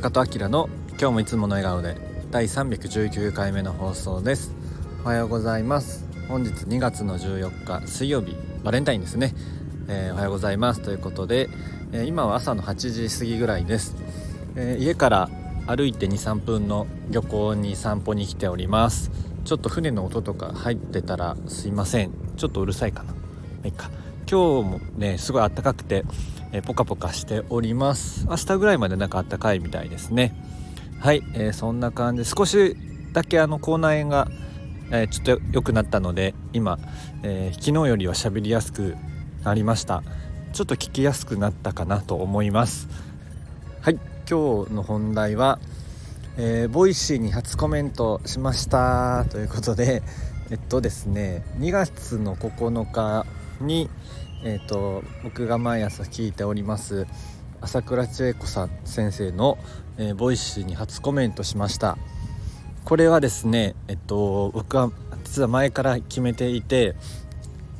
中戸明の今日もいつもの笑顔で第319回目の放送です。おはようございます。本日2月の14日水曜日バレンタインですね、えー、おはようございます。ということで、えー、今は朝の8時過ぎぐらいです、えー、家から歩いて23分の漁港に散歩に来ております。ちょっと船の音とか入ってたらすいません。ちょっとうるさいかな。いいか。今日もねすごい暖かくて、えー、ポカポカしております。明日ぐらいまでなんか暖かいみたいですね。はい、えー、そんな感じ少しだけあの口内炎が、えー、ちょっと良くなったので今、え昨日よりは喋りやすくなりました。ちょっと聞きやすくなったかなと思います。はい今日の本題はえー、 Voicy に初コメントしましたということでえっとですね2月の9日に、えーと、僕が毎朝聞いております朝倉千恵子さん先生の、えー、 Voicy に初コメントしました。これはですねえっと僕は実は前から決めていて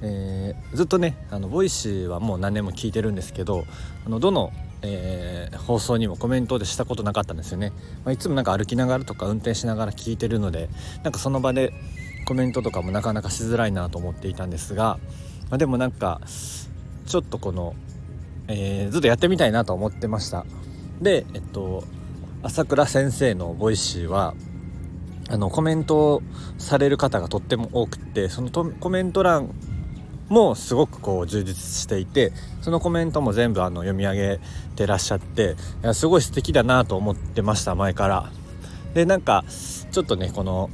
えー、ずっとねあの Voicy はもう何年も聞いてるんですけどあのどのえー、放送にもコメントでしたことなかったんですよね、まあ、いつもなんか歩きながらとか運転しながら聞いてるのでなんかその場でコメントとかもなかなかしづらいなと思っていたんですが、まあ、でもなんかちょっとこの、えー、ずっとやってみたいなと思ってました。でえっと朝倉先生の Voicy はあのコメントされる方がとっても多くてそのコメント欄もすごくこう充実していてそのコメントも全部あの読み上げてらっしゃっていやすごい素敵だなと思ってました前から。でなんかちょっとねこの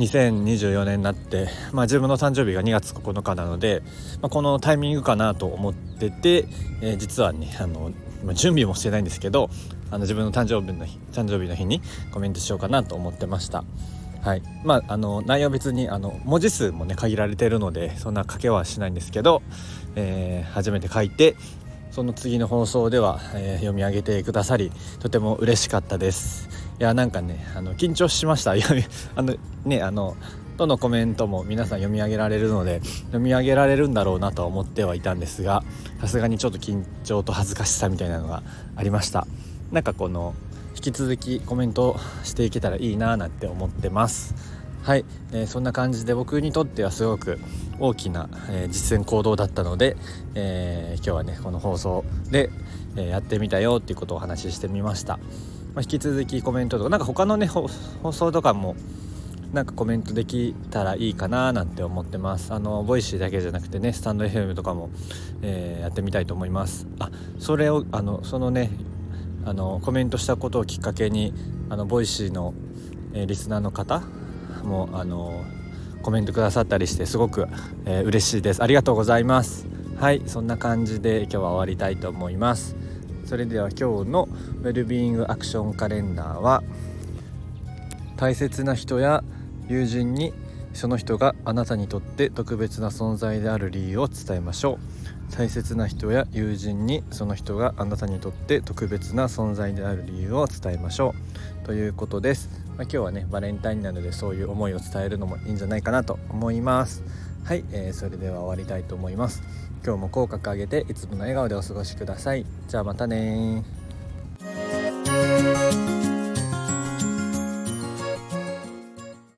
2024年になって、まあ、自分の誕生日が2月9日なので、まあ、このタイミングかなと思ってて、えー、実はねあの、ま、準備もしてないんですけどあの自分の誕生日の日誕生日の日にコメントしようかなと思ってました。はいまあ、あの内容別にあの文字数もね限られてるのでそんな書けはしないんですけど、えー、初めて書いてその次の放送では、えー、読み上げてくださりとても嬉しかったですやなんかねあの緊張しました。あのねあのどのコメントも皆さん読み上げられるので読み上げられるんだろうなとは思ってはいたんですがさすがにちょっと緊張と恥ずかしさみたいなのがありました。なんかこの引き続きコメントしていけたらいいななんて思ってます。はい、えー、そんな感じで僕にとってはすごく大きな、えー、実践行動だったので、えー、今日はねこの放送で、えやってみたよっていうことをお話ししてみました、まあ、引き続きコメントとかなんか他のね放送とかもなんかコメントできたらいいかななんて思ってます。あの Voicy だけじゃなくてねスタンド FM とかも、えー、やってみたいと思います。あそれをあのそのねあのコメントしたことをきっかけにあの Voicy の、えー、リスナーの方もあのコメントくださったりしてすごく、えー、嬉しいです。ありがとうございます。はいそんな感じで今日は終わりたいと思います。それでは今日のウェルビーイングアクションカレンダーは大切な人や友人にその人があなたにとって特別な存在である理由を伝えましょう。大切な人や友人にその人があなたにとって特別な存在である理由を伝えましょう。ということです、まあ、今日はねバレンタインなのでそういう思いを伝えるのもいいんじゃないかなと思います。はい、えー、それでは終わりたいと思います。今日も口角上げていつもの笑顔でお過ごしください。じゃあまたね